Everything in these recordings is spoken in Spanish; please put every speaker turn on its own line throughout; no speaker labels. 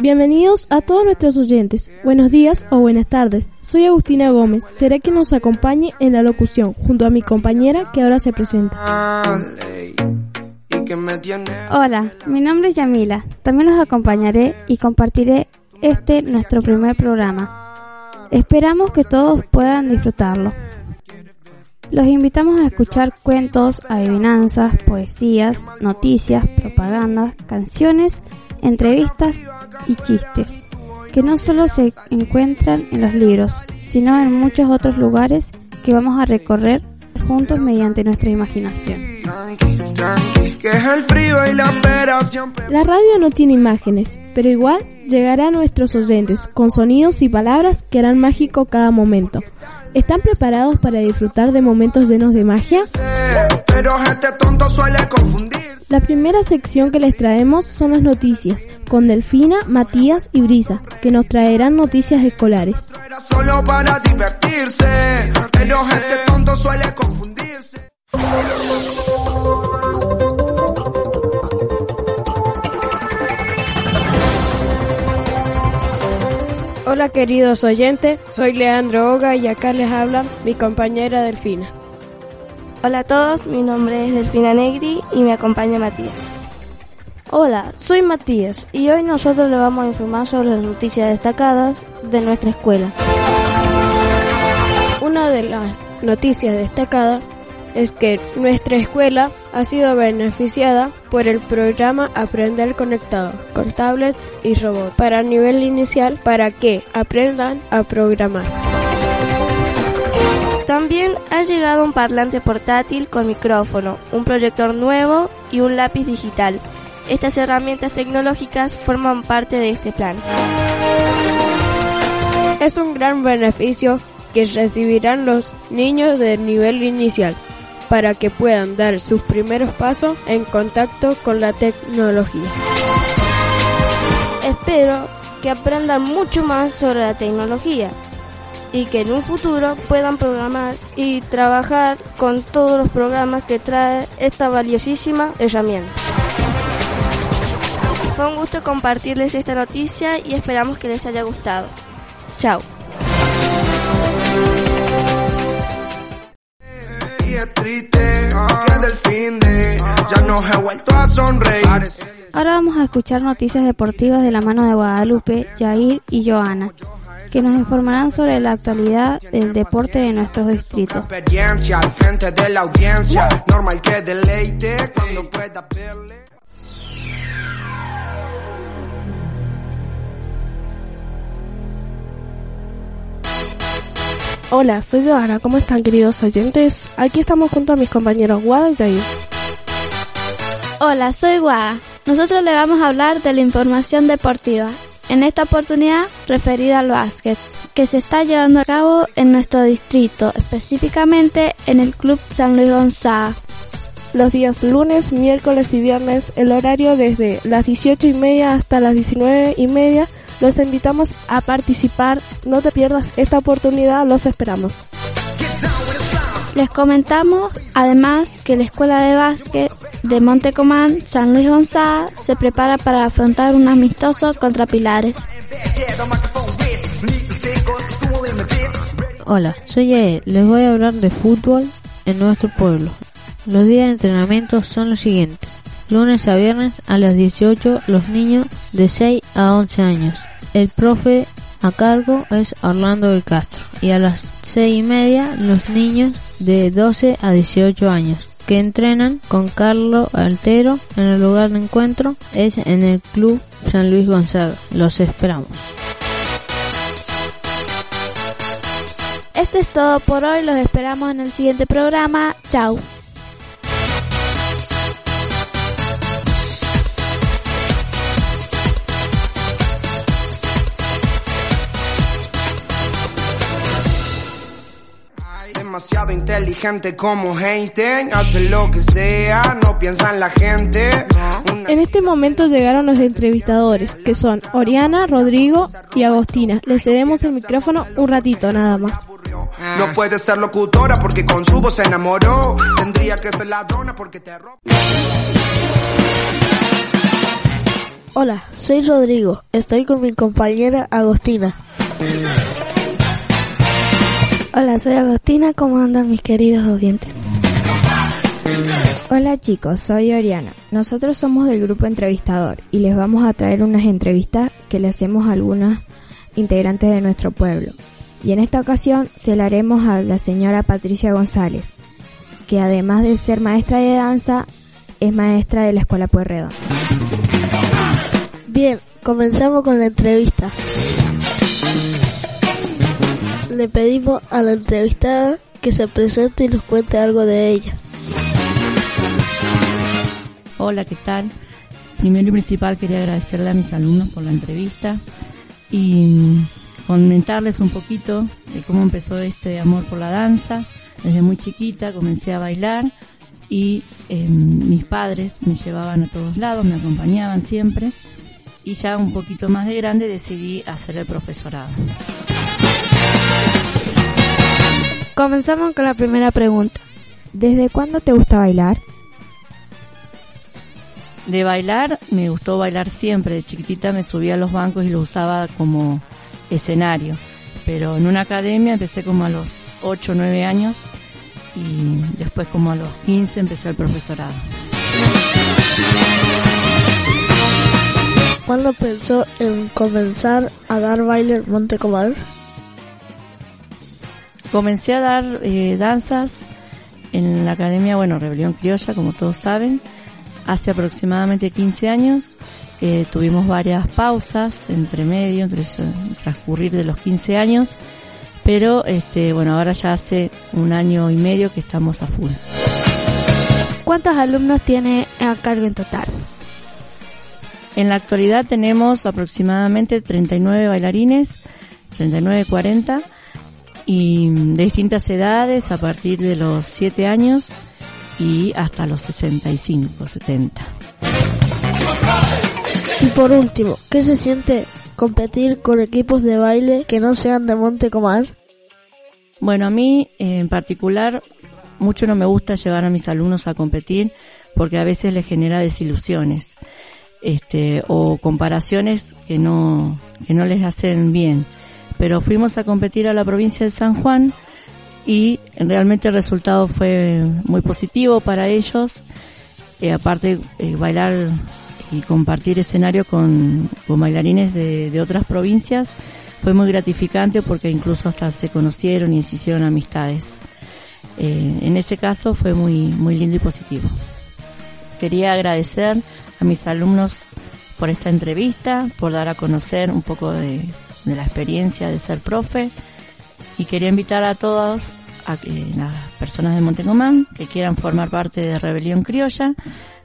Bienvenidos a todos nuestros oyentes. Buenos días o buenas tardes. Soy Agustina Gómez. Seré quien nos acompañe en la locución junto a mi compañera que ahora se presenta.
Hola, mi nombre es Yamila. También los acompañaré y compartiré este nuestro primer programa. Esperamos que todos puedan disfrutarlo. Los invitamos a escuchar cuentos, adivinanzas, poesías, noticias, propagandas, canciones, entrevistas y chistes, que no solo se encuentran en los libros, sino en muchos otros lugares que vamos a recorrer juntos mediante nuestra imaginación.
La radio no tiene imágenes, pero igual llegará a nuestros oyentes con sonidos y palabras que harán mágico cada momento. ¿Están preparados para disfrutar de momentos llenos de magia? La primera sección que les traemos son las noticias, con Delfina, Matías y Brisa, que nos traerán noticias escolares.
Hola queridos oyentes, soy Leandro Oga y acá les habla mi compañera Delfina.
Hola a todos, mi nombre es Delfina Negri y me acompaña Matías.
Hola, soy Matías y hoy nosotros le vamos a informar sobre las noticias destacadas de nuestra escuela.
Una de las noticias destacadas es que nuestra escuela ha sido beneficiada por el programa Aprender Conectado con tablet y robot para nivel inicial para que aprendan a programar.
También ha llegado un parlante portátil con micrófono, un proyector nuevo y un lápiz digital. Estas herramientas tecnológicas forman parte de este plan.
Es un gran beneficio que recibirán los niños del nivel inicial para que puedan dar sus primeros pasos en contacto con la tecnología.
Espero que aprendan mucho más sobre la tecnología y que en un futuro puedan programar y trabajar con todos los programas que trae esta valiosísima herramienta.
Fue un gusto compartirles esta noticia y esperamos que les haya gustado. Chao.
Ahora vamos a escuchar noticias deportivas de la mano de Guadalupe, Jair y Joana, que nos informarán sobre la actualidad del deporte de nuestros distritos.
Hola, soy Joana. ¿Cómo están, queridos oyentes? Aquí estamos junto a mis compañeros Guada y Jair.
Hola, soy Guada. Nosotros le vamos a hablar de la información deportiva. En esta oportunidad referida al básquet, que se está llevando a cabo en nuestro distrito, específicamente en el Club San Luis Gonzaga.
Los días lunes, miércoles y viernes, el horario desde las 18 y media hasta las 19 y media, los invitamos a participar. No te pierdas esta oportunidad, los esperamos.
Les comentamos además que la Escuela de Básquet de Montecomán, San Luis Gonzaga, se prepara para afrontar un amistoso contra Pilares.
Hola, soy Yael. Les voy a hablar de fútbol en nuestro pueblo. Los días de entrenamiento son los siguientes. Lunes a viernes a las 18 los niños de 6 a 11 años. El profe a cargo es Orlando del Castro y a las 6 y media los niños de 12 a 18 años que entrenan con Carlos Altero en el lugar de encuentro es en el Club San Luis Gonzaga. Los esperamos.
Esto es todo por hoy, los esperamos en el siguiente programa. Chao.
Demasiado inteligente como Einstein Hace lo que sea, no piensa en la gente
En este momento llegaron los entrevistadores, que son Oriana, Rodrigo y Agostina. Les cedemos el micrófono un ratito nada más.
No puede ser locutora porque con su voz se enamoró. Tendría que ser ladrona porque te robó.
Hola, soy Rodrigo. Estoy con mi compañera Agostina.
Hola, soy Agostina. ¿Cómo andan mis queridos oyentes?
Hola chicos, soy Oriana. Nosotros somos del grupo entrevistador y les vamos a traer unas entrevistas que le hacemos a algunas integrantes de nuestro pueblo. Y en esta ocasión se la haremos a la señora Patricia González, que además de ser maestra de danza, es maestra de la Escuela Pueyrredón.
Bien, comenzamos con la entrevista. Le pedimos a la entrevistada que se presente y nos cuente algo de ella.
Hola, ¿qué tal? Primero y principal quería agradecerle a mis alumnos por la entrevista y comentarles un poquito de cómo empezó este amor por la danza. Desde muy chiquita comencé a bailar y em, mis padres me llevaban a todos lados, me acompañaban siempre y ya un poquito más de grande decidí hacer el profesorado.
Comenzamos con la primera pregunta.
¿Desde cuándo te gusta bailar?
De bailar, me gustó bailar siempre. De chiquitita me subía a los bancos y lo usaba como escenario. Pero en una academia empecé como a los 8 o 9 años y después como a los 15 empecé el profesorado.
¿Cuándo pensó en comenzar a dar baile en Montecomar?
Comencé a dar eh, danzas en la academia, bueno, Rebelión Criolla, como todos saben, hace aproximadamente 15 años. Eh, tuvimos varias pausas entre medio, entre transcurrir de los 15 años, pero este, bueno, ahora ya hace un año y medio que estamos a full.
¿Cuántos alumnos tiene a cargo en total?
En la actualidad tenemos aproximadamente 39 bailarines, 39-40, y de distintas edades, a partir de los 7 años y hasta los 65, 70.
Y por último, ¿qué se siente competir con equipos de baile que no sean de Monte Comar?
Bueno, a mí en particular mucho no me gusta llevar a mis alumnos a competir porque a veces les genera desilusiones este, o comparaciones que no, que no les hacen bien. Pero fuimos a competir a la provincia de San Juan y realmente el resultado fue muy positivo para ellos. Eh, aparte, eh, bailar y compartir escenario con, bailarines de, de, otras provincias fue muy gratificante porque incluso hasta se conocieron y se hicieron amistades. Eh, en ese caso fue muy, muy lindo y positivo. Quería agradecer a mis alumnos por esta entrevista, por dar a conocer un poco de, de la experiencia de ser profe y quería invitar a todos a las personas de Montecomán que quieran formar parte de Rebelión Criolla,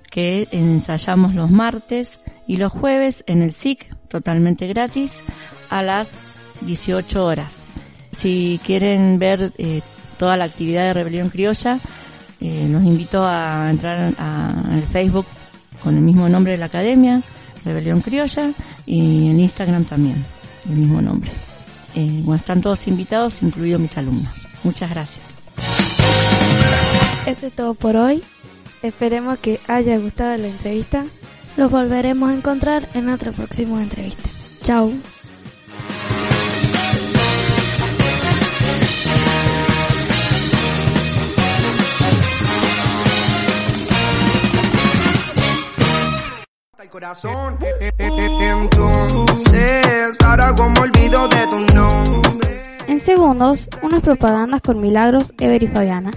que ensayamos los martes y los jueves en el SIC, totalmente gratis, a las 18 horas. Si quieren ver eh, toda la actividad de Rebelión Criolla, eh, los invito a entrar a, a el Facebook con el mismo nombre de la academia, Rebelión Criolla, y en Instagram también, el mismo nombre. Eh, bueno, están todos invitados, incluidos mis alumnos. Muchas gracias.
Esto es todo por hoy. Esperemos que haya gustado la entrevista. Los volveremos a encontrar en otra próxima entrevista. Chao.
Corazón. Entonces, ahora como olvido de tu nombre.
En segundos, unas propagandas con Milagros, Ever y Fabiana.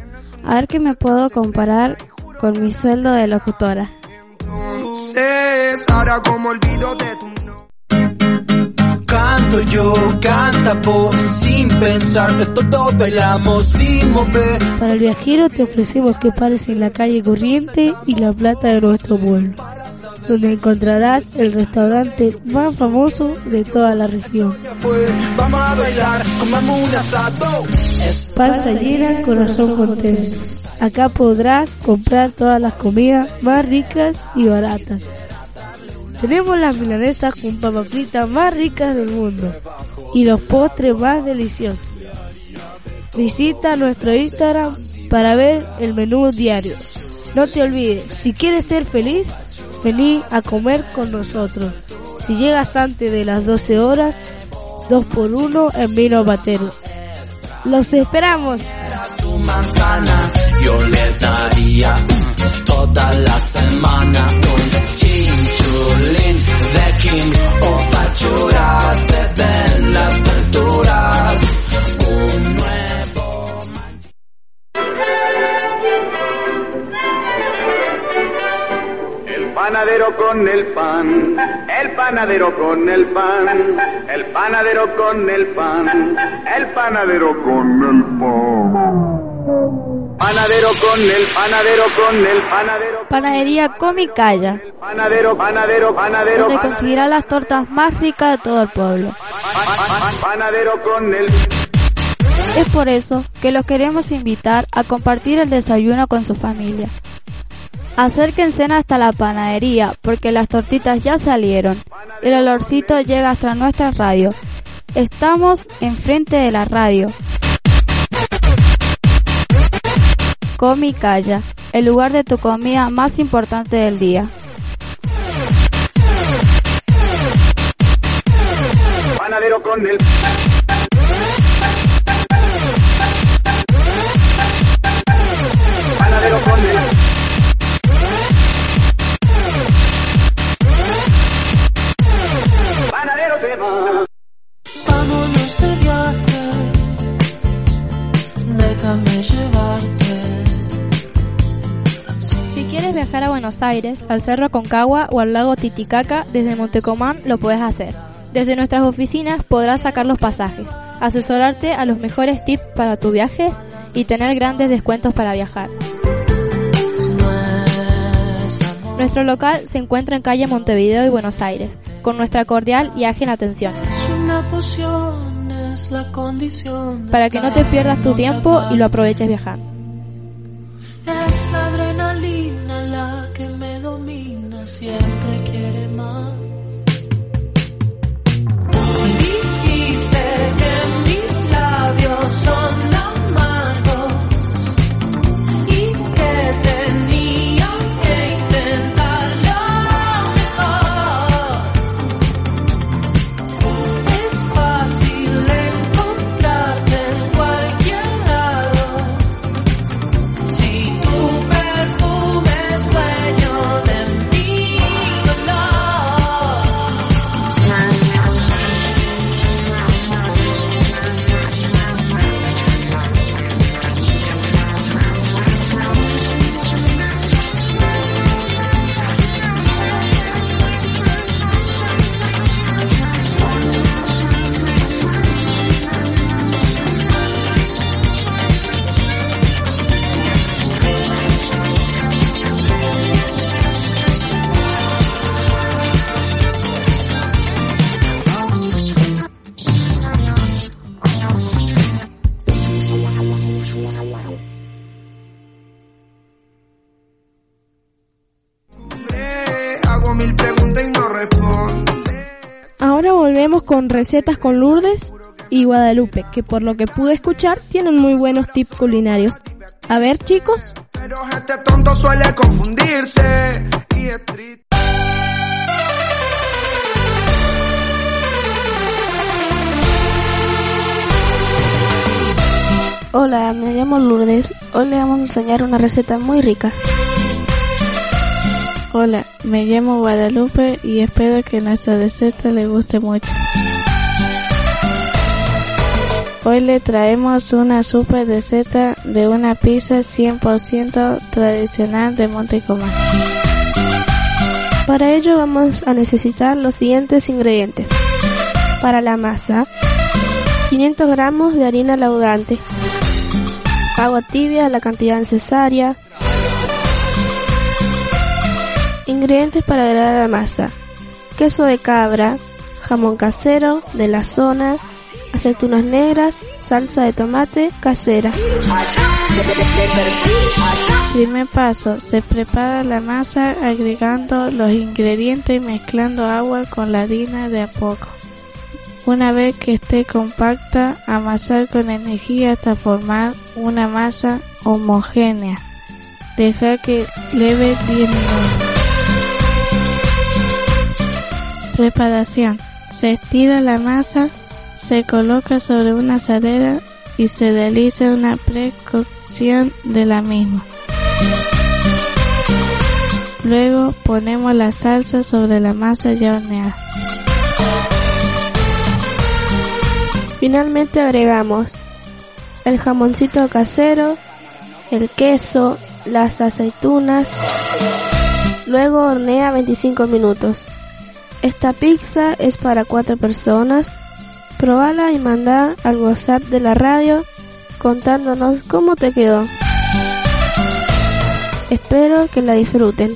A ver qué me puedo comparar con mi sueldo de locutora.
Entonces, ahora como olvido de tu.
Canto yo, canta vos, sin pensar de todo bailamos sin mover.
Para el viajero te ofrecemos que pares en la calle Corriente y La Plata de nuestro pueblo donde encontrarás el restaurante más famoso de toda la región. Panza llena, corazón contento. Acá podrás comprar todas las comidas más ricas y baratas
Tenemos las milanesas con papas fritas más ricas del mundo y los postres más deliciosos. Visita nuestro Instagram para ver el menú diario. No te olvides, si quieres ser feliz, vení a comer con nosotros. Si llegas antes de las 12 horas, 2 por 1 en vino batero. Los esperamos.
Su manzana, yo le daría toda la semana un chinchulín de King o pachuras se ven las alturas.
Panadero con el pan, el panadero con el pan, el panadero con el pan, el panadero con el pan. Panadero con el panadero con el panadero.
Panadería Comicaya,
Panadero, panadero, panadero.
donde conseguirá las tortas más ricas de todo el pueblo.
Panadero con el
Es por eso que los queremos invitar a compartir el desayuno con su familia. Acérquense hasta la panadería porque las tortitas ya salieron. El olorcito llega hasta nuestra radio. Estamos enfrente de la radio. Comicaya, el lugar de tu comida más importante del día.
panadero con
viajar a Buenos Aires, al Cerro Concagua o al lago Titicaca, desde Montecomán lo puedes hacer. Desde nuestras oficinas podrás sacar los pasajes, asesorarte a los mejores tips para tus viajes y tener grandes descuentos para viajar. Nuestro local se encuentra en calle Montevideo y Buenos Aires, con nuestra cordial y ágil atención, para que no te pierdas tu tiempo y lo aproveches viajando.
Es la adrenalina siempre quiere
Hago mil preguntas y no respondo.
Ahora volvemos con recetas con Lourdes y Guadalupe, que por lo que pude escuchar tienen muy buenos tips culinarios. A ver chicos,
Pero este tonto suele confundirse y es triste.
Hola, me llamo Lourdes. Hoy le vamos a enseñar una receta muy rica.
Hola, me llamo Guadalupe y espero que nuestra receta le guste mucho. Hoy le traemos una super receta de una pizza 100% tradicional de Montecomán.
Para ello vamos a necesitar los siguientes ingredientes. Para la masa, 500 gramos de harina laudante, agua tibia, la cantidad necesaria. Ingredientes para agregar la masa, queso de cabra, jamón casero de la zona, aceitunas negras, salsa de tomate casera.
Primer paso, se prepara la masa agregando los ingredientes y mezclando agua con la harina de a poco. Una vez que esté compacta, amasar con energía hasta formar una masa homogénea. Deja que leve 10 minutos. Preparación. Se estira la masa, se coloca sobre una asadera y se realiza una precocción de la misma. Luego ponemos la salsa sobre la masa ya horneada.
Finalmente agregamos el jamoncito casero, el queso, las aceitunas. Luego hornea 25 minutos. Esta pizza es para 4 personas. Probala y manda al WhatsApp de la radio contándonos cómo te quedó. Espero que la disfruten.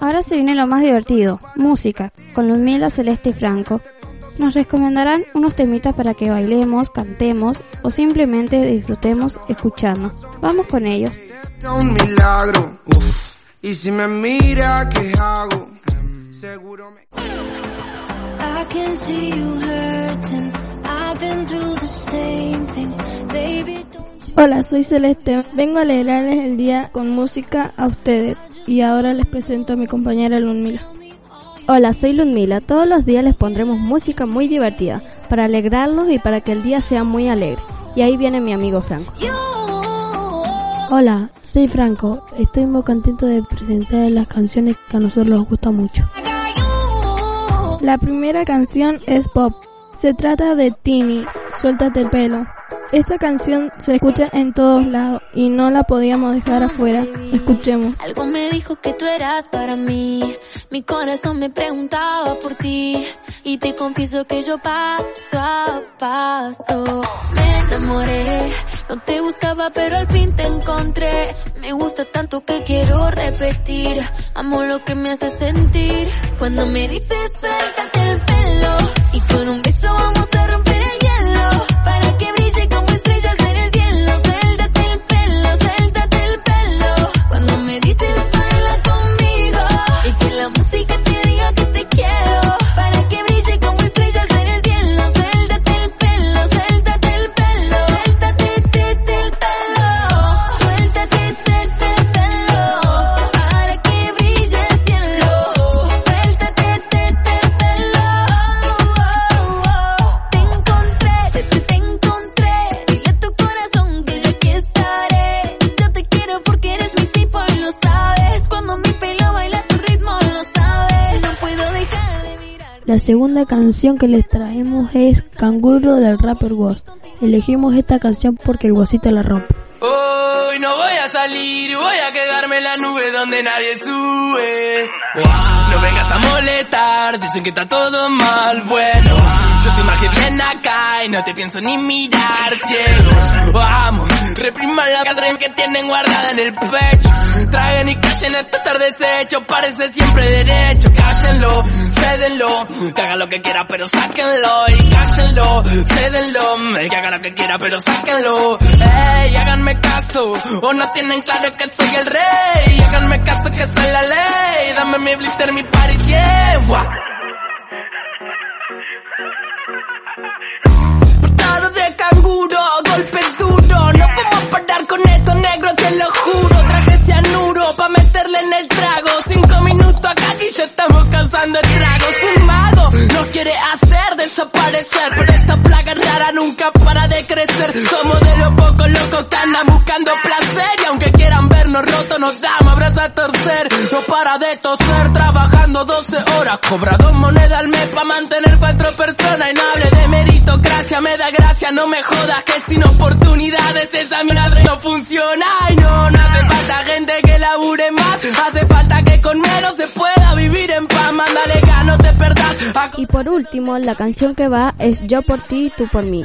Ahora se viene lo más divertido, música, con Ludmila, Celeste y Franco. Nos recomendarán unos temitas para que bailemos, cantemos o simplemente disfrutemos escuchando. Vamos con ellos.
Un milagro, y si me mira, ¿qué hago? Seguro me... I can see you hurting. I've been through the same thing.
Baby, Hola, soy Celeste. Vengo a alegrarles el día con música a ustedes. Y ahora les presento a mi compañera Ludmila.
Hola, soy Ludmila. Todos los días les pondremos música muy divertida para alegrarlos y para que el día sea muy alegre. Y ahí viene mi amigo Franco.
Hola, soy Franco. Estoy muy contento de presentar las canciones que a nosotros nos gustan mucho. La primera canción es Pop. Se trata de Tini, Suéltate el pelo. Esta canción se escucha en todos lados y no la podíamos dejar afuera. Escuchemos.
Algo me dijo que tú eras para mí. Mi corazón me preguntaba por ti. Y te confieso que yo paso a paso me enamoré. No te buscaba pero al fin te encontré. Me gusta tanto que quiero repetir. Amo lo que me hace sentir. Cuando me dices suéltate el pelo. Y con un beso vamos a romper
canción que les traemos es Canguro del rapper Woz. Elegimos esta canción porque el Wozito la rompe.
Hoy no voy a salir, voy a quedarme en la nube donde nadie sube. No vengas a molestar, dicen que está todo mal, bueno. Yo soy más que bien acá y no te pienso ni mirar ciego. Vamos, repriman la cadena que tienen guardada en el pecho. Traigan y callen esto estar deshecho, parece siempre derecho. Cállenlo, cédenlo, que haga lo que quiera pero sáquenlo. Y cállenlo, cédenlo, que haga lo que quiera pero sáquenlo. Ey, háganme caso, o no tienen claro que soy el rey. Háganme caso que soy la ley, dame mi blister, mi party. Guau. Patado de canguro, golpe duro. No podemos parar con esto negro, te lo juro. Traje cianuro pa' meterle en el trago. Cinco minutos acá y ya estamos causando estragos Un mago nos quiere hacer desaparecer. Pero esta plaga rara nunca para de crecer. Somos de los pocos locos que andan buscando placer. Y aunque quieran vernos rotos, nos damos abrazos a torcer. No para de toser, trabajando 12 horas. Cobra dos monedas al mes para mantener cuatro personas. Y no hable de meritocracia, me da gracia, no me jodas. Que sin oportunidades esa madre no funciona. Y no, no hace falta gente que labure más. Hace falta que con menos se pueda vivir en paz. Mándale ganos de perdas.
Y por último, la canción que va es Yo por ti tú por mí,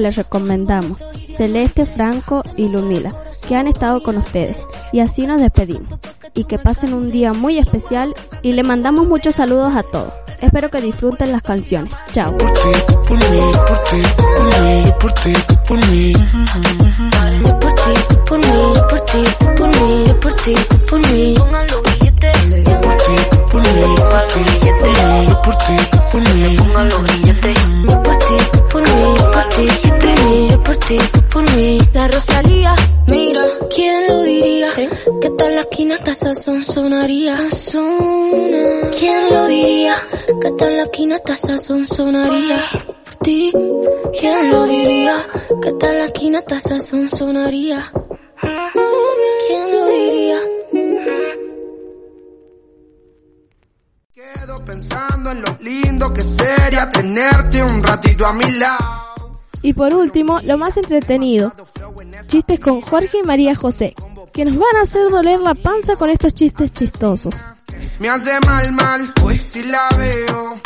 que
les recomendamos. Celeste, Franco y Lumila, que han estado con ustedes. Y así nos despedimos. Y que pasen un día muy especial y le mandamos muchos saludos a todos. Espero que disfruten las canciones. Chao.
Por ti, tú por mí, yo por ti, tú por mí, yo por ti, tú por mí.
La Rosalía, mira, ¿quién lo diría? Que tal la esquina hasta sazón sonaría. ¿Quién lo diría? Que tal la esquina hasta sazón sonaría. Por ti, ¿quién lo diría? Que tal la esquina hasta sazón sonaría. ¿Quién lo diría?
Quedo pensando en lo lindo que sería tenerte un ratito a mi lado.
Y por último, lo más entretenido, chistes con Jorge y María José, que nos van a hacer doler la panza con estos chistes chistosos.
Me hace mal, mal, si la veo.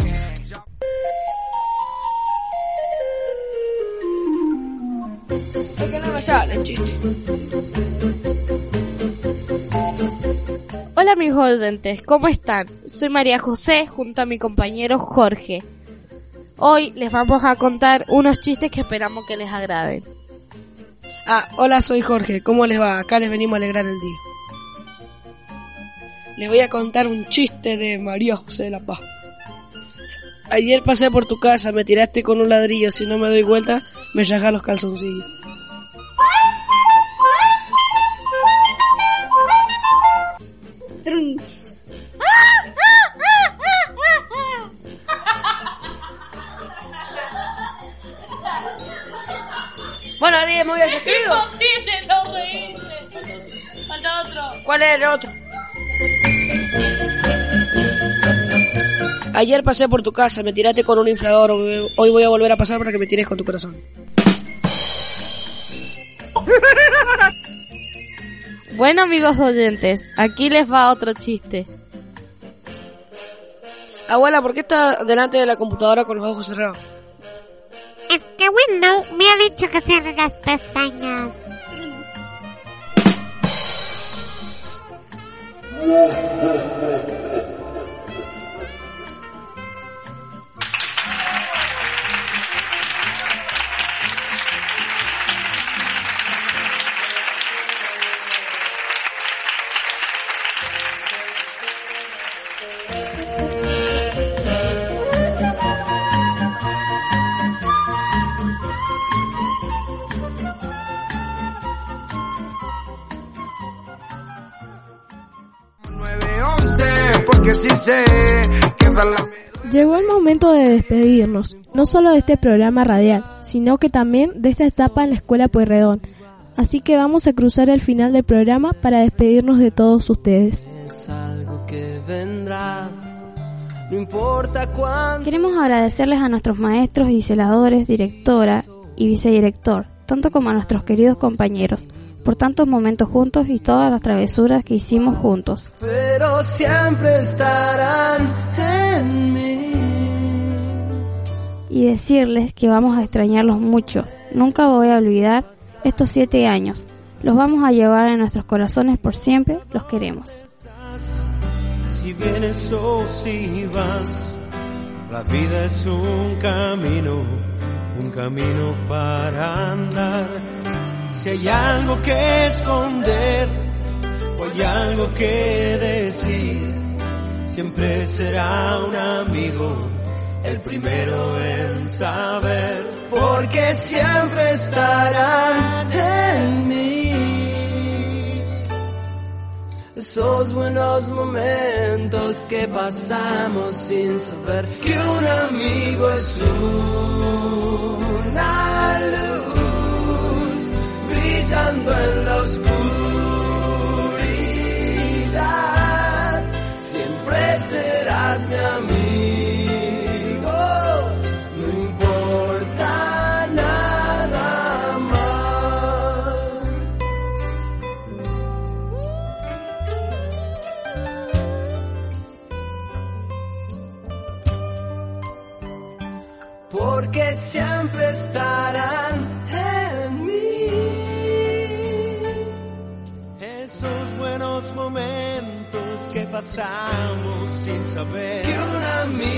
Es que no me sale el chiste. Hola mis oyentes, ¿cómo están? Soy María José junto a mi compañero Jorge. Hoy les vamos a contar unos chistes que esperamos que les agraden.
Ah, hola, soy Jorge. ¿Cómo les va? Acá les venimos a alegrar el día. Les voy a contar un chiste de María José de la Paz. Ayer pasé por tu casa, me tiraste con un ladrillo, si no me doy vuelta, me llajas los calzoncillos. Bueno, ya me voy a despido.
Imposible no reírse. Falta otro.
¿Cuál es el otro? Ayer pasé por tu casa, me tiraste con un inflador. Hoy voy a volver a pasar para que me tires con tu corazón.
Bueno amigos oyentes, aquí les va otro chiste.
Abuela, ¿por qué está delante de la computadora con los ojos cerrados?
Es que Windows me ha dicho que cierre las pestañas.
Llegó el momento de despedirnos, no solo de este programa radial, sino que también de esta etapa en la Escuela Pueyrredón. Así que vamos a cruzar el final del programa para despedirnos de todos ustedes.
Es algo que vendrá. no importa cuánto.
Queremos agradecerles a nuestros maestros y celadores, directora y vicedirector, tanto como a nuestros queridos compañeros, por tantos momentos juntos y todas las travesuras que hicimos juntos.
Pero siempre estarán en mí.
Y decirles que vamos a extrañarlos mucho. Nunca voy a olvidar estos siete años. Los vamos a llevar en nuestros corazones por siempre. Los queremos.
Si vienes o si vas, la vida es un camino, un camino para andar. Si hay algo que esconder o hay algo que decir, siempre será un amigo el primero en saber, porque siempre estarán en mí. Esos buenos momentos que pasamos sin saber que un amigo es una momentos que pasamos sin saber que un amigo es un